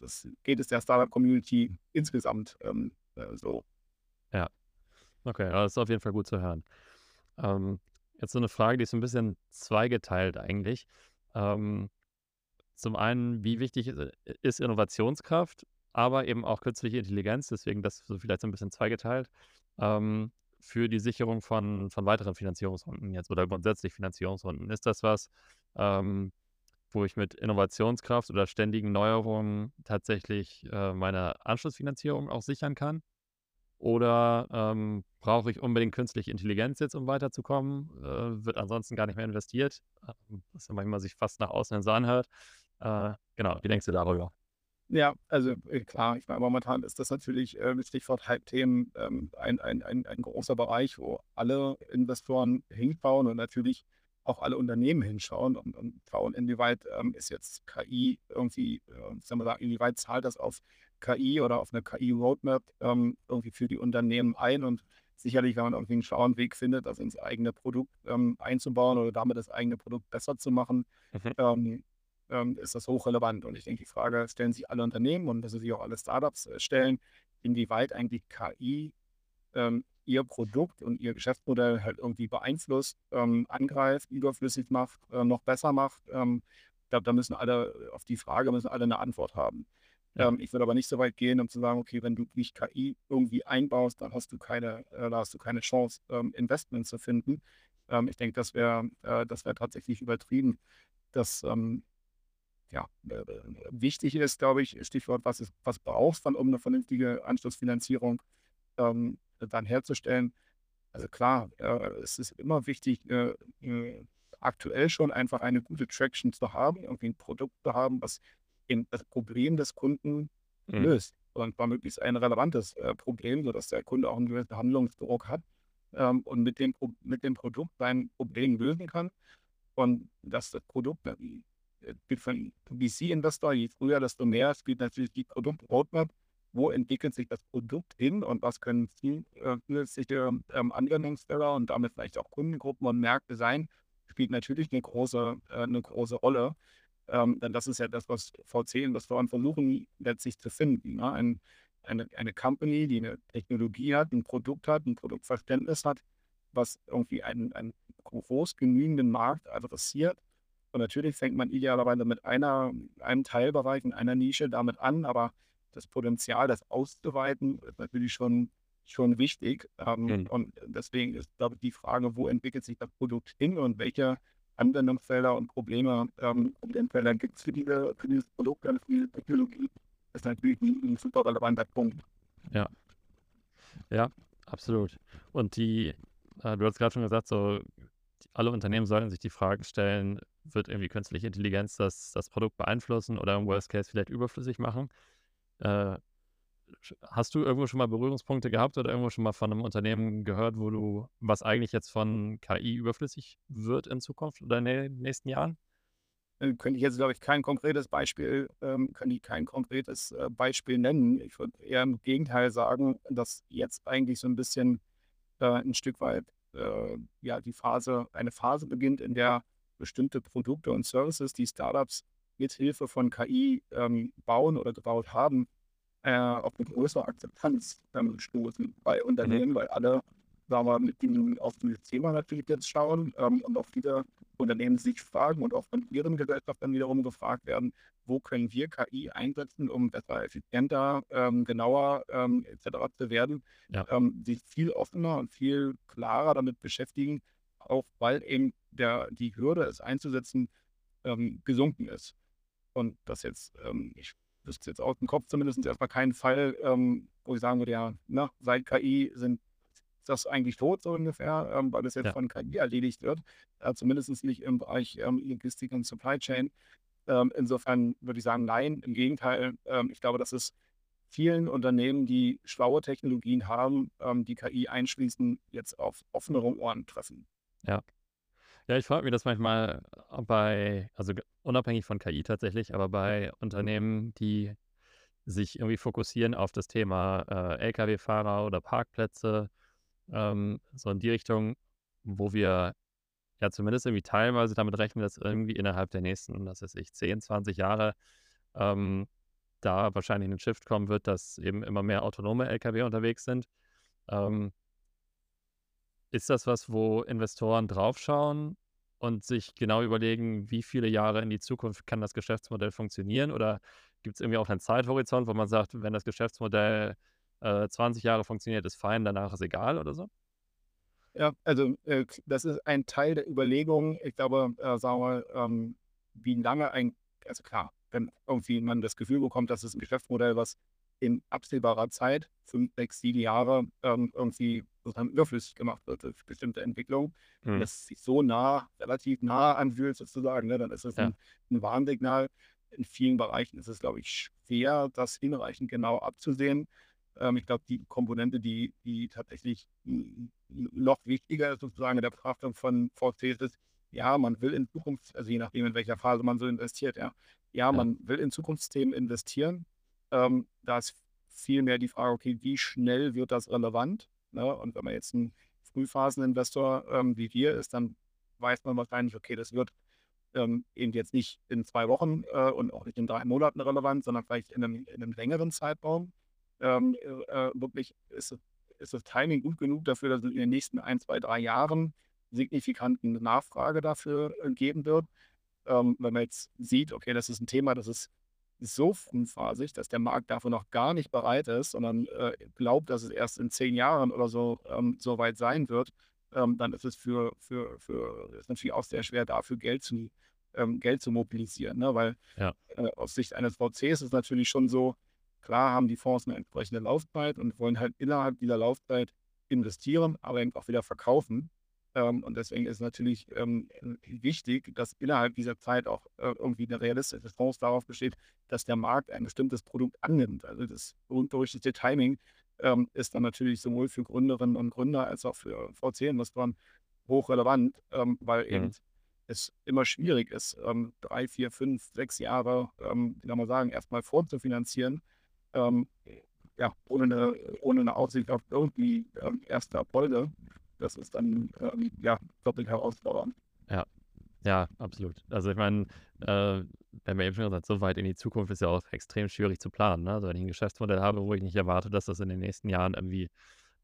das, geht es der Startup-Community insgesamt ähm, äh, so. Ja. Okay, das ist auf jeden Fall gut zu hören. Ähm, jetzt so eine Frage, die ist ein bisschen zweigeteilt eigentlich. Ähm, zum einen, wie wichtig ist, äh, ist Innovationskraft, aber eben auch künstliche Intelligenz, deswegen das so vielleicht so ein bisschen zweigeteilt ähm, für die Sicherung von, von weiteren Finanzierungsrunden jetzt oder grundsätzlich Finanzierungsrunden? Ist das was, ähm, wo ich mit Innovationskraft oder ständigen Neuerungen tatsächlich äh, meine Anschlussfinanzierung auch sichern kann? Oder ähm, brauche ich unbedingt künstliche Intelligenz jetzt, um weiterzukommen? Äh, wird ansonsten gar nicht mehr investiert, ähm, was ja manchmal sich fast nach außen hin so anhört. Äh, genau, wie denkst du darüber? Ja, also äh, klar, ich meine, momentan ist das natürlich äh, mit Stichwort Hype-Themen ähm, ein, ein, ein, ein großer Bereich, wo alle Investoren hinschauen und natürlich auch alle Unternehmen hinschauen und, und schauen, inwieweit ähm, ist jetzt KI irgendwie, äh, sagen wir sagen, inwieweit zahlt das auf KI oder auf eine KI-Roadmap ähm, irgendwie für die Unternehmen ein und sicherlich, wenn man irgendwie einen schlauen Weg findet, das ins eigene Produkt ähm, einzubauen oder damit das eigene Produkt besser zu machen, Mhm. ähm, ähm, ist das hochrelevant. Und ich denke, die Frage stellen sich alle Unternehmen und dass sich auch alle Startups äh, stellen, inwieweit eigentlich KI ähm, ihr Produkt und ihr Geschäftsmodell halt irgendwie beeinflusst, ähm, angreift, überflüssig macht, äh, noch besser macht. Ähm, glaube, da müssen alle, auf die Frage müssen alle eine Antwort haben. Ja. Ähm, ich würde aber nicht so weit gehen, um zu sagen, okay, wenn du nicht KI irgendwie einbaust, dann hast du keine, äh, da hast du keine Chance, ähm, Investment zu finden. Ähm, ich denke, das wäre äh, das wäre tatsächlich übertrieben. Das ähm, ja, äh, wichtig ist, glaube ich, Stichwort, was, ist, was brauchst du, um eine vernünftige Anschlussfinanzierung ähm, dann herzustellen. Also klar, äh, es ist immer wichtig, äh, äh, aktuell schon einfach eine gute Traction zu haben, irgendwie ein Produkt zu haben, was das Problem des Kunden Mhm. löst. Und zwar möglichst ein relevantes äh, Problem, sodass der Kunde auch einen gewissen Handlungsdruck hat ähm, und mit dem, Pro- mit dem Produkt sein Problem lösen kann. Und dass das Produkt, äh, für einen VC-Investor, je früher, desto mehr spielt natürlich die Produkt-Roadmap. Wo entwickelt sich das Produkt hin und was können zusätzliche ähm, Anwendungsfälle und damit vielleicht auch Kundengruppen und Märkte sein, spielt natürlich eine große, äh, eine große Rolle. Ähm, denn das ist ja das, was VC-Investoren versuchen letztlich zu finden. Ne? Ein, eine, eine Company, die eine Technologie hat, ein Produkt hat, ein Produktverständnis hat, was irgendwie einen, einen groß genügenden Markt adressiert und natürlich fängt man idealerweise mit einer, einem Teilbereich in einer Nische damit an, aber das Potenzial, das auszuweiten, ist natürlich schon, schon wichtig. Ähm, Mhm. und deswegen ist, glaube ich, die Frage, wo entwickelt sich das Produkt hin und welche Anwendungsfelder und Probleme, ähm, Problemfelder gibt es für, diese, für dieses Produkt und für diese Technologie, ist natürlich ein, super relevanter Punkt. Ja. Ja, absolut. Und die, äh, du hast gerade schon gesagt, so alle Unternehmen sollten sich die Frage stellen, wird irgendwie künstliche Intelligenz das, das Produkt beeinflussen oder im Worst Case vielleicht überflüssig machen? Äh, hast du irgendwo schon mal Berührungspunkte gehabt oder irgendwo schon mal von einem Unternehmen gehört, wo du, was eigentlich jetzt von KI überflüssig wird in Zukunft oder in den nächsten Jahren? Äh, könnte ich jetzt, glaube ich, kein konkretes Beispiel, ähm, könnte ich kein konkretes äh, Beispiel nennen. Ich würde eher im Gegenteil sagen, dass jetzt eigentlich so ein bisschen äh, ein Stück weit äh, ja die Phase, eine Phase beginnt, in der bestimmte Produkte und Services, die Startups mit Hilfe von KI ähm, bauen oder gebaut haben, äh, auf eine größere Akzeptanz ähm, stoßen bei Mhm. Unternehmen, weil alle sagen wir, mit dem, auf dieses Thema natürlich jetzt schauen ähm, und auch viele Unternehmen sich fragen und auch von ihren Gesellschaftern wiederum gefragt werden, wo können wir KI einsetzen, um besser, effizienter, ähm, genauer ähm, etc. zu werden, ja. ähm, sich viel offener und viel klarer damit beschäftigen, auch weil eben der, die Hürde, es einzusetzen, ähm, gesunken ist. Und das jetzt, ähm, ich wüsste jetzt aus dem Kopf zumindest erstmal keinen Fall, ähm, wo ich sagen würde, ja, na, seit KI sind das eigentlich tot, so ungefähr, ähm, weil es jetzt ja. von KI erledigt wird, äh, zumindest nicht im Bereich ähm, Logistik und Supply Chain. Ähm, insofern würde ich sagen, nein, im Gegenteil. Ähm, ich glaube, dass es vielen Unternehmen, die schlaue Technologien haben, die KI einschließen, jetzt auf offenere Ohren treffen. Ja. Ja, ich frage mich das manchmal bei, also unabhängig von KI tatsächlich, aber bei Unternehmen, die sich irgendwie fokussieren auf das Thema äh, Lkw-Fahrer oder Parkplätze, ähm, so in die Richtung, wo wir ja zumindest irgendwie teilweise damit rechnen, dass irgendwie innerhalb der nächsten, das weiß ich, 10, 20 Jahre ähm, da wahrscheinlich ein Shift kommen wird, dass eben immer mehr autonome Lkw unterwegs sind. Ähm, ist das was, wo Investoren draufschauen und sich genau überlegen, wie viele Jahre in die Zukunft kann das Geschäftsmodell funktionieren? Oder gibt es irgendwie auch einen Zeithorizont, wo man sagt, wenn das Geschäftsmodell äh, 20 Jahre funktioniert, ist fein, danach ist egal oder so? Ja, also äh, das ist ein Teil der Überlegung. Ich glaube, äh, sagen wir, ähm, wie lange ein, also klar, wenn irgendwie man das Gefühl bekommt, dass es ein Geschäftsmodell, was in absehbarer Zeit, fünf, sechs, sieben Jahre, ähm, irgendwie sozusagen überflüssig gemacht wird durch bestimmte Entwicklungen, hm. das sich so nah, relativ nah anfühlt sozusagen, ne, dann ist es ja. ein, ein Warnsignal. In vielen Bereichen ist es, glaube ich, schwer, das hinreichend genau abzusehen. Ähm, ich glaube, die Komponente, die, die tatsächlich noch wichtiger ist, sozusagen in der Betrachtung von VCs, ist, ja, man will in Zukunft, also je nachdem, in welcher Phase man so investiert, ja, ja, ja. man will in Zukunftsthemen investieren, ähm, da ist vielmehr die Frage, okay, wie schnell wird das relevant? Ne? Und wenn man jetzt ein Frühphaseninvestor ähm, wie wir ist, dann weiß man wahrscheinlich, okay, das wird ähm, eben jetzt nicht in zwei Wochen äh, und auch nicht in drei Monaten relevant, sondern vielleicht in einem, in einem längeren Zeitraum. Ähm, äh, äh wirklich ist, ist das Timing gut genug dafür, dass es in den nächsten ein, zwei, drei Jahren signifikanten Nachfrage dafür äh, geben wird. Ähm, wenn man jetzt sieht, okay, das ist ein Thema, das ist so frühphasig, dass der Markt dafür noch gar nicht bereit ist, sondern äh, glaubt, dass es erst in zehn Jahren oder so ähm, so weit sein wird, ähm, dann ist es für, für, für ist natürlich auch sehr schwer, dafür Geld zu, ähm, Geld zu mobilisieren. Ne? Weil ja. äh, aus Sicht eines VCs ist es natürlich schon so, klar haben die Fonds eine entsprechende Laufzeit und wollen halt innerhalb dieser Laufzeit investieren, aber eben auch wieder verkaufen. Ähm, und deswegen ist natürlich ähm, wichtig, dass innerhalb dieser Zeit auch äh, irgendwie eine realistische Chance darauf besteht, dass der Markt ein bestimmtes Produkt annimmt. Also das unberücksichtigte Timing ähm, ist dann natürlich sowohl für Gründerinnen und Gründer als auch für VC-Investoren hochrelevant, ähm, weil mhm. eben es immer schwierig ist, ähm, drei, vier, fünf, sechs Jahre, ähm, wie soll man sagen, erstmal vorzufinanzieren. ja, ohne eine, ohne eine Aussicht auf irgendwie erste Erfolge das ist dann ähm, ja doppelt herausfordernd. Ja, ja, absolut. Also ich meine, äh, wenn wir eben schon gesagt, so weit in die Zukunft ist ja auch extrem schwierig zu planen. Ne? Also wenn ich ein Geschäftsmodell habe, wo ich nicht erwarte, dass das in den nächsten Jahren irgendwie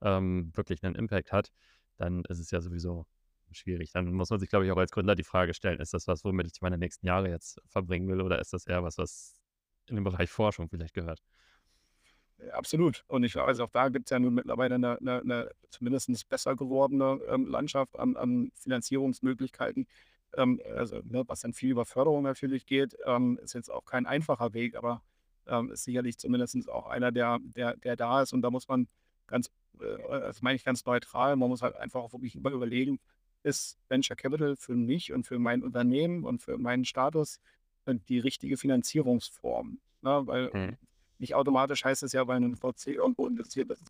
ähm, wirklich einen Impact hat, dann ist es ja sowieso schwierig. Dann muss man sich, glaube ich, auch als Gründer die Frage stellen, ist das was, womit ich meine nächsten Jahre jetzt verbringen will oder ist das eher was, was in den Bereich Forschung vielleicht gehört? Absolut. Und ich weiß, auch da gibt es ja nun mittlerweile eine, eine, eine zumindest besser gewordene ähm, Landschaft an, an Finanzierungsmöglichkeiten. Ähm, also, ne, was dann viel über Förderung natürlich geht, ähm, ist jetzt auch kein einfacher Weg, aber ähm, ist sicherlich zumindest auch einer, der, der, der da ist. Und da muss man ganz, äh, das meine ich ganz neutral, man muss halt einfach auch wirklich immer überlegen, ist Venture Capital für mich und für mein Unternehmen und für meinen Status äh, die richtige Finanzierungsform? Ne? Weil hm nicht automatisch heißt es ja, weil ein VC irgendwo investiert ist,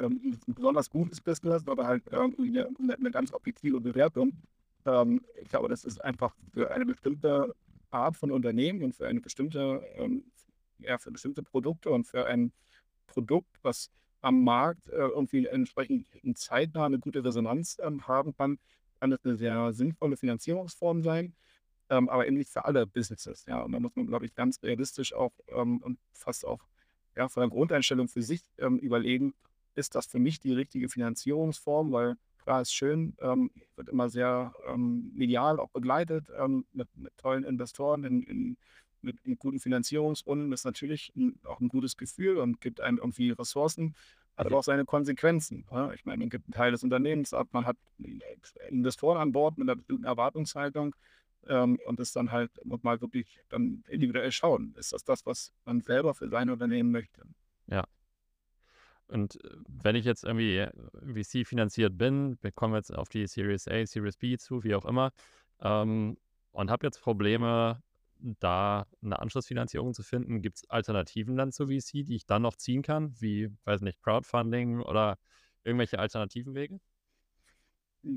ähm, ein besonders gutes Business oder halt irgendwie eine, eine ganz objektive Bewertung. Ähm, ich glaube, das ist einfach für eine bestimmte Art von Unternehmen und für eine bestimmte, ähm, ja, für bestimmte Produkte und für ein Produkt, was am Markt äh, irgendwie entsprechend zeitnah eine gute Resonanz ähm, haben kann, kann es eine sehr sinnvolle Finanzierungsform sein ähm, aber eben nicht für alle Businesses. Ja, und da muss man, glaube ich, ganz realistisch auch ähm, und fast auch ja, von der Grundeinstellung für sich ähm, überlegen, ist das für mich die richtige Finanzierungsform, weil klar ist schön, ähm, wird immer sehr ähm, medial auch begleitet ähm, mit, mit, tollen Investoren in, in, mit, mit, guten Finanzierungsrunden. Das ist natürlich ein, auch ein gutes Gefühl und gibt einem irgendwie Ressourcen, hat aber auch seine Konsequenzen. Ja? Ich meine, man gibt einen Teil des Unternehmens ab, man hat Investoren an Bord mit einer bestimmten Erwartungshaltung ähm, und das dann halt mal wirklich dann individuell schauen. Ist das das, was man selber für sein Unternehmen möchte? Ja. Und äh, wenn ich jetzt irgendwie äh, VC finanziert bin, wir kommen jetzt auf die Series A, Series B zu, wie auch immer, ähm, und habe jetzt Probleme, da eine Anschlussfinanzierung zu finden, gibt es Alternativen dann zu VC, die ich dann noch ziehen kann, wie, weiß nicht, Crowdfunding oder irgendwelche alternativen Wege?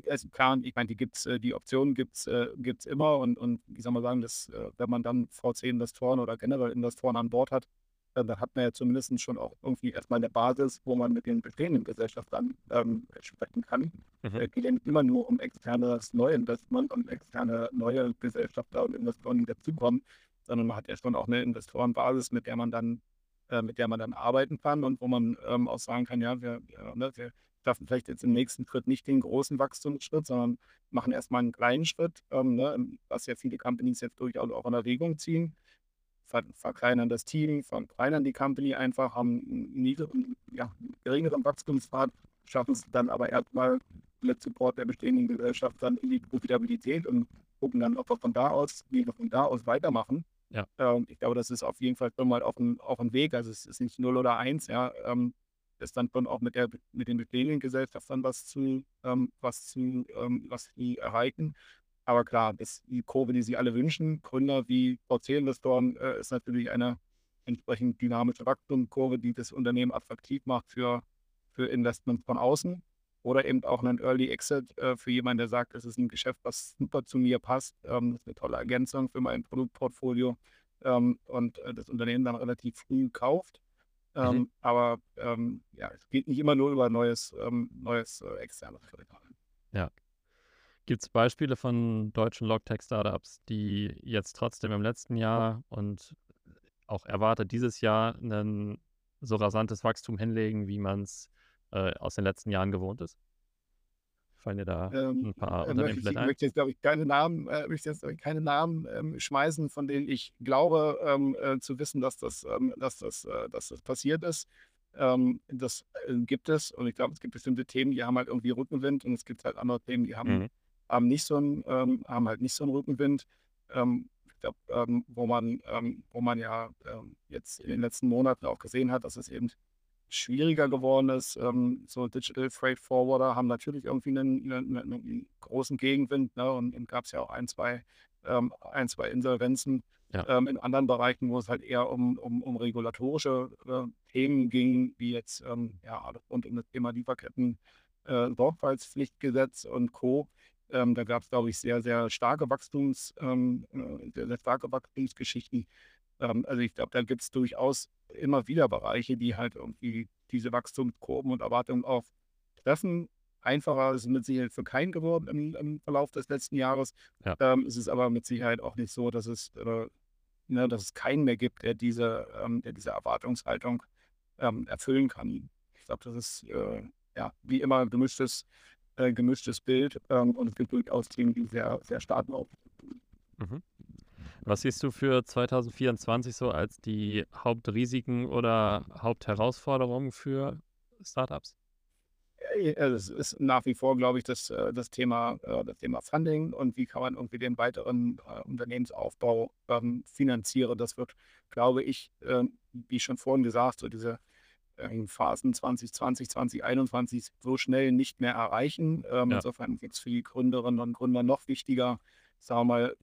Also klar, ich meine, die gibt's, äh, die Optionen gibt es äh, gibt's immer und, und ich sag mal sagen, dass, äh, wenn man dann VC-Investoren oder generell Investoren an Bord hat, dann hat man ja zumindest schon auch irgendwie erstmal eine Basis, wo man mit den bestehenden Gesellschaftern ähm, sprechen kann. Mhm. Es geht ja nicht immer nur um externes Neuinvestment und externe neue Gesellschafter und Investoren, die dazukommen, sondern man hat ja schon auch eine Investorenbasis, mit der man dann äh, mit der man dann arbeiten kann und wo man ähm, auch sagen kann, ja, wir, ja, ne, wir schaffen vielleicht jetzt im nächsten Schritt nicht den großen Wachstumsschritt, sondern machen erstmal einen kleinen Schritt, ähm, ne, was ja viele Companies jetzt durchaus auch in Erwägung ziehen. Ver verkleinern das Team, verkleinern die Company einfach, haben einen niedrigen, ja, geringeren Wachstumspfad, schaffen es dann aber erstmal mit Support der bestehenden Gesellschaft dann in die Profitabilität und gucken dann, ob wir von da aus, wie wir von da aus weitermachen. Ja. Ähm, ich glaube, das ist auf jeden Fall schon mal auf dem, auf dem Weg. Also es ist nicht 0 oder 1, ja. Ähm, ist dann schon auch mit, der, mit den bestehenden Gesellschaften was zu, ähm, was zu, ähm, was sie erreichen. Aber klar, das, die Kurve, die sie alle wünschen, Gründer wie VC-Investoren, äh, ist natürlich eine entsprechend dynamische Wachstumskurve, die das Unternehmen attraktiv macht für, für Investments von außen. Oder eben auch einen Early Exit äh, für jemanden, der sagt, es ist ein Geschäft, was super zu mir passt. Ähm, das ist eine tolle Ergänzung für mein Produktportfolio ähm, und äh, das Unternehmen dann relativ früh kauft. Mhm. Ähm, aber ähm, ja, es geht nicht immer nur über neues, ähm, neues äh, externes Kapital. Ja. Gibt es Beispiele von deutschen Logtech-Startups, die jetzt trotzdem im letzten Jahr und auch erwartet dieses Jahr ein so rasantes Wachstum hinlegen, wie man es äh, aus den letzten Jahren gewohnt ist? Fallen dir da ähm, ein paar äh, Unternehmen vielleicht ein? Ich möchte jetzt, glaube ich, keine Namen, äh, möchte jetzt, ich, keine Namen ähm, schmeißen, von denen ich glaube ähm, äh, zu wissen, dass das, ähm, dass das, äh, dass das passiert ist. Ähm, das äh, gibt es und ich glaube, es gibt bestimmte Themen, die haben halt irgendwie Rückenwind und es gibt halt andere Themen, die haben, mhm. haben nicht so einen, ähm, haben halt nicht so einen Rückenwind. ich glaube, wo man, wo man ja jetzt in den letzten Monaten auch gesehen hat, dass es eben schwieriger geworden ist. Ähm, so Digital Freight Forwarder haben natürlich irgendwie einen, einen, einen großen Gegenwind ne? und, und gab es ja auch ein, zwei, ähm, ein, zwei Insolvenzen ja. ähm, in anderen Bereichen, wo es halt eher um, um, um regulatorische äh, Themen ging, wie jetzt ähm, ja, rund um das Thema Lieferketten, äh, Sorgfaltspflichtgesetz und Co. Ähm, da gab es, glaube ich, sehr, sehr starke Wachstums, ähm, äh, sehr, sehr starke Wachstumsgeschichten. Ähm, also ich glaube, da gibt es durchaus immer wieder Bereiche, die halt irgendwie diese Wachstumskurven und Erwartungen auch treffen. Einfacher ist es mit Sicherheit für keinen geworden im, im Verlauf des letzten Jahres. Ja. Ähm, es ist aber mit Sicherheit auch nicht so, dass es, äh, ne, dass es keinen mehr gibt, der diese, ähm, der diese Erwartungshaltung ähm, erfüllen kann. Ich glaube, das ist äh, ja wie immer ein gemischtes, äh, gemischtes Bild ähm, und es gibt durchaus Themen, die sehr, sehr stark auf. Mhm. Was siehst du für 2024 so als die Hauptrisiken oder Hauptherausforderungen für Startups? Es ist nach wie vor, glaube ich, das, äh, das, Thema, äh, das Thema Funding und wie kann man irgendwie den weiteren äh, Unternehmensaufbau ähm, finanzieren. Das wird, glaube ich, wie schon vorhin gesagt, so diese Phasen 2020, 2021 so schnell nicht mehr erreichen. Ähm, ja. Insofern wird es für die Gründerinnen und Gründer noch wichtiger, sagen wir mal,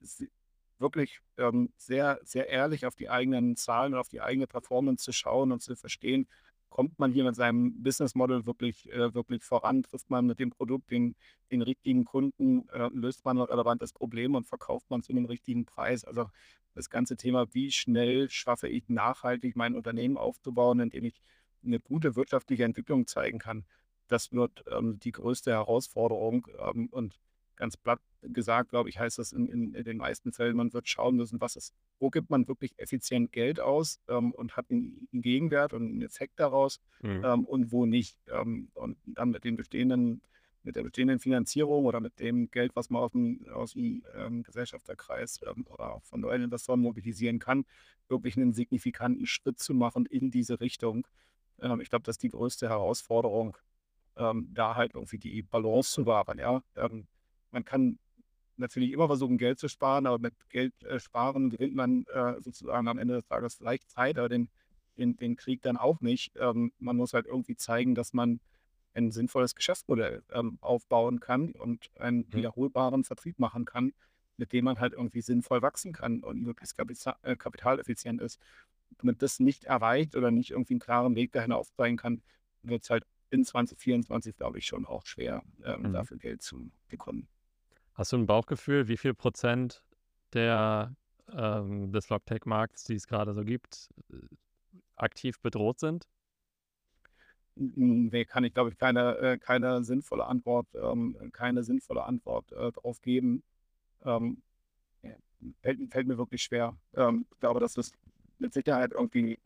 wirklich ähm, sehr, sehr ehrlich auf die eigenen Zahlen und auf die eigene Performance zu schauen und zu verstehen, kommt man hier mit seinem Business Model wirklich, äh, wirklich voran, trifft man mit dem Produkt den, den richtigen Kunden, äh, löst man ein relevantes Problem und verkauft man zu einem richtigen Preis. Also das ganze Thema, wie schnell schaffe ich nachhaltig mein Unternehmen aufzubauen, indem ich eine gute wirtschaftliche Entwicklung zeigen kann, das wird ähm, die größte Herausforderung. Ähm, und ganz platt gesagt, glaube ich, heißt das in, in, in, den meisten Fällen, man wird schauen müssen, was ist, wo gibt man wirklich effizient Geld aus ähm, und hat einen, einen, Gegenwert und einen Effekt daraus mhm. ähm, und wo nicht. Ähm, und dann mit den bestehenden, mit der bestehenden Finanzierung oder mit dem Geld, was man aus dem, aus dem ähm, Gesellschafterkreis ähm, oder auch von neuen Investoren mobilisieren kann, wirklich einen signifikanten Schritt zu machen in diese Richtung. Ähm, ich glaube, das ist die größte Herausforderung, da halt irgendwie die Balance zu wahren. Ja? Man kann natürlich immer versuchen, Geld zu sparen, aber mit Geld äh, sparen gewinnt man äh, sozusagen am Ende des Tages vielleicht Zeit, aber den, den, den Krieg dann auch nicht. Ähm, man muss halt irgendwie zeigen, dass man ein sinnvolles Geschäftsmodell ähm, aufbauen kann und einen mhm. wiederholbaren Vertrieb machen kann, mit dem man halt irgendwie sinnvoll wachsen kann und möglichst kapital, äh, kapitaleffizient ist. Wenn das nicht erreicht oder nicht irgendwie einen klaren Weg dahin aufzeigen kann, wird es halt in 2024, glaube ich, schon auch schwer, ähm, mhm. dafür Geld zu bekommen. Hast du ein Bauchgefühl, wie viel Prozent der, ähm, des Logtech-Markts, die es gerade so gibt, äh, aktiv bedroht sind? Nee, kann ich, glaube ich, keine, äh, keine sinnvolle Antwort, ähm, keine sinnvolle Antwort äh, darauf geben. Ähm, fällt, fällt, mir wirklich schwer. Ähm, ich glaube, das ist mit Sicherheit irgendwie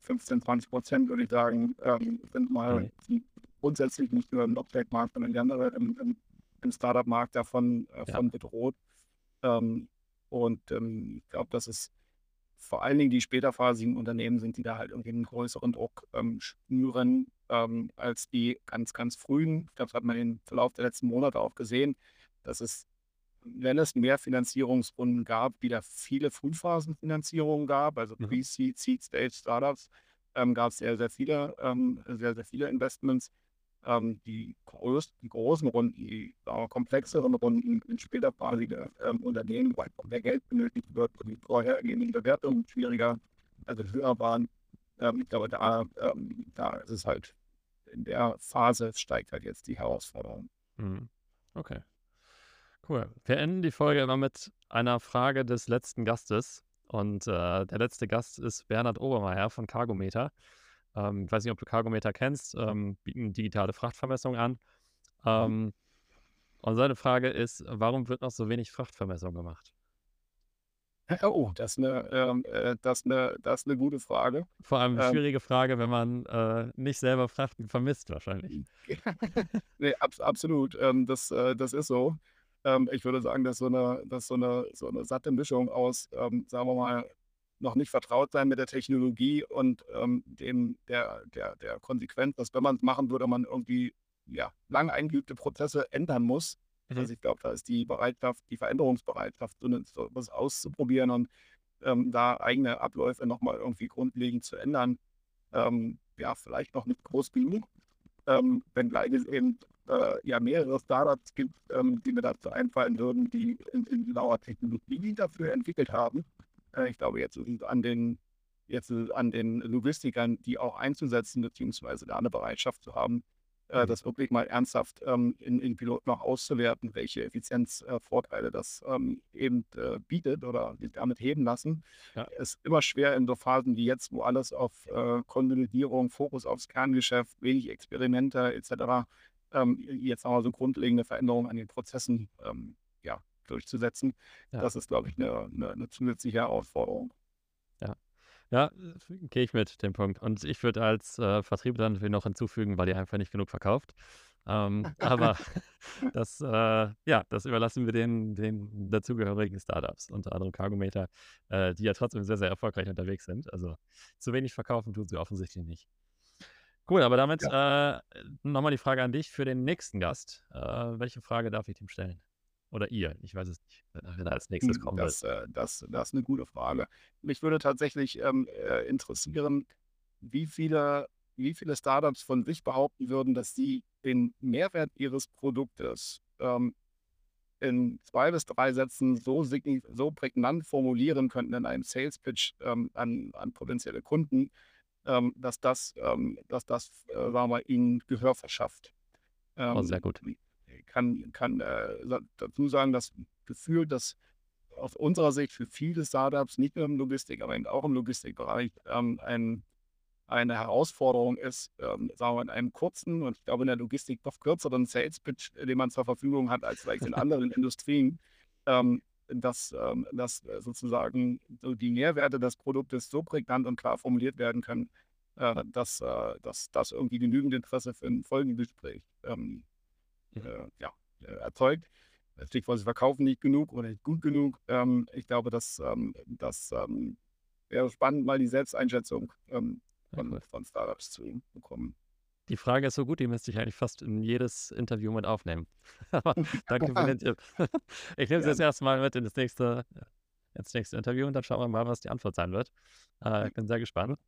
15, 20 Prozent, würde ich sagen, ähm, sind mal okay. grundsätzlich nicht nur im Logtech-Markt, sondern anderen im, im im Startup-Markt davon äh, ja. bedroht. Ähm, und ähm, ich glaube, dass es vor allen Dingen die späterphasigen Unternehmen sind, die da halt irgendwie einen größeren Druck ähm, spüren ähm, als die ganz, ganz frühen. Ich glaube, das hat man im Verlauf der letzten Monate auch gesehen, dass es, wenn es mehr Finanzierungsrunden gab, wieder viele Frühphasenfinanzierungen gab, also mhm. Pre-Seed, Seed-Stage Startups, ähm, gab es sehr, sehr viele, ähm, sehr, sehr viele Investments ähm, die, die, großen Runden, die äh, komplexeren Runden in später Phase der ähm, Unternehmen, weil mehr Geld benötigt wird und die vorhergehenden Bewertungen schwieriger, also höher waren. Ähm, ich glaube, da, ähm, da ist es halt in der Phase steigt halt jetzt die Herausforderung. Mhm. Okay. Cool. Wir enden die Folge immer mit einer Frage des letzten Gastes. Und äh, der letzte Gast ist Bernhard Obermeier von Cargometer. Ähm, ich weiß nicht, ob du Cargometer kennst, ähm, bieten digitale Frachtvermessung an. Ähm, und seine Frage ist, warum wird noch so wenig Frachtvermessung gemacht? Oh, das ist eine, ähm, äh, das eine, das eine gute Frage. Vor allem eine ähm, schwierige Frage, wenn man äh, nicht selber Frachten vermisst, wahrscheinlich. nee, ab, absolut. Ähm, das, äh, das ist so. Ähm, ich würde sagen, dass so eine, dass so eine, so eine satte Mischung aus, ähm, sagen wir mal, noch nicht vertraut sein mit der Technologie und ähm, dem, der, der, der Konsequenz, dass wenn man es machen würde, man irgendwie ja, lang eingeübte Prozesse ändern muss. Mhm. Also ich glaube, da ist die Bereitschaft, die Veränderungsbereitschaft, so, so was auszuprobieren und ähm, da eigene Abläufe nochmal irgendwie grundlegend zu ändern, ähm, ja, vielleicht noch nicht groß genug. Ähm, wenngleich es eben äh, ja mehrere Startups gibt, ähm, die mir dazu einfallen würden, die in, in genauer Technologie dafür entwickelt haben. Äh, ich glaube, jetzt an den, jetzt an den Logistikern, die auch einzusetzen, beziehungsweise da eine Bereitschaft zu haben, äh, mhm. das wirklich mal ernsthaft ähm, in, in Piloten noch auszuwerten, welche Effizienzvorteile äh, das ähm, eben äh, bietet oder damit heben lassen. Ja. Ist immer schwer in so Phasen wie jetzt, wo alles auf äh, Konsolidierung, Fokus aufs Kerngeschäft, wenig Experimente etc. Ähm, jetzt nochmal so grundlegende Veränderungen an den Prozessen ähm, durchzusetzen. Ja. Das ist, glaube ich, eine, eine, eine zusätzliche Herausforderung. Ja. Ja, gehe ich mit dem Punkt. Und ich würde als äh, Vertriebler natürlich noch hinzufügen, weil ihr einfach nicht genug verkauft. Ähm, aber das, äh, ja, das überlassen wir den, den dazugehörigen Startups, unter anderem Cargometer, äh, die ja trotzdem sehr, sehr erfolgreich unterwegs sind. Also zu wenig verkaufen tun sie offensichtlich nicht. Cool, aber damit ja. äh, nochmal die Frage an dich für den nächsten Gast. Äh, welche Frage darf ich ihm stellen? Oder ihr? Ich weiß es nicht, wenn er als nächstes hm, kommt. Das, äh, das, das ist eine gute Frage. Mich würde tatsächlich ähm, äh, interessieren, wie viele, wie viele Startups von sich behaupten würden, dass sie den Mehrwert ihres Produktes ähm, in zwei bis drei Sätzen so, so prägnant formulieren könnten in einem Sales Pitch ähm, an, an potenzielle Kunden, ähm, dass das, ähm, dass das äh, sagen wir ihnen Gehör verschafft. oh, sehr gut kann, kann äh, dazu sagen, das Gefühl, dass aus unserer Sicht für viele Startups, nicht nur im Logistik, aber eben auch im Logistikbereich, ähm, ein, eine Herausforderung ist, ähm, sagen wir in einem kurzen und ich glaube in der Logistik noch kürzeren Sales Pitch, den man zur Verfügung hat als vielleicht in anderen Industrien, ähm, dass, ähm, dass sozusagen so die Nährwerte des Produktes so prägnant und klar formuliert werden können, äh, dass, äh, dass das irgendwie genügend Interesse für ein Folgengespräch ähm. Äh, ja, äh, erzeugt. Stichwort, sie verkaufen nicht genug oder nicht gut genug. Ähm, ich glaube, dass ähm, das ähm, wäre spannend, mal die Selbsteinschätzung ähm, von, von Startups zu bekommen. Die Frage ist so gut, die müsste ich eigentlich fast in jedes Interview mit aufnehmen. Danke für den Tipp. Ich nehme es jetzt erstmal mit in das nächste, ins nächste Interview und dann schauen wir mal, was die Antwort sein wird. Äh, ich bin sehr gespannt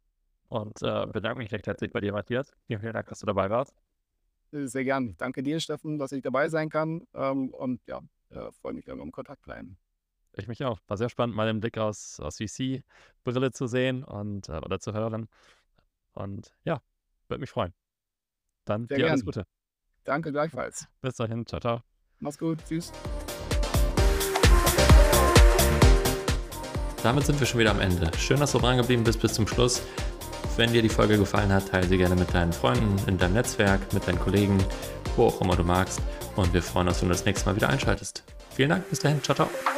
und äh, bedanke mich recht herzlich bei dir, Matthias. Vielen, vielen Dank, dass du dabei warst. Äh, sehr gern. Danke dir, Steffen, dass ich dabei sein kann. Ähm, und ja, äh, freue mich, wenn wir im Kontakt bleiben. Ich mich auch. War sehr spannend, mal den Blick aus, aus VC-Brille zu sehen und äh, oder zu hören. Und ja, würde mich freuen. Dann sehr dir gern. alles Gute. Danke gleichfalls. Bis dahin. Ciao, ciao. Mach's gut. Tschüss. Damit sind wir schon wieder am Ende. Schön, dass du dran geblieben bist bis zum Schluss. Wenn dir die Folge gefallen hat, teile sie gerne mit deinen Freunden, in deinem Netzwerk, mit deinen Kollegen, wo auch immer du magst. Und wir freuen uns, wenn du das nächste Mal wieder einschaltest. Vielen Dank, bis dahin, ciao, ciao.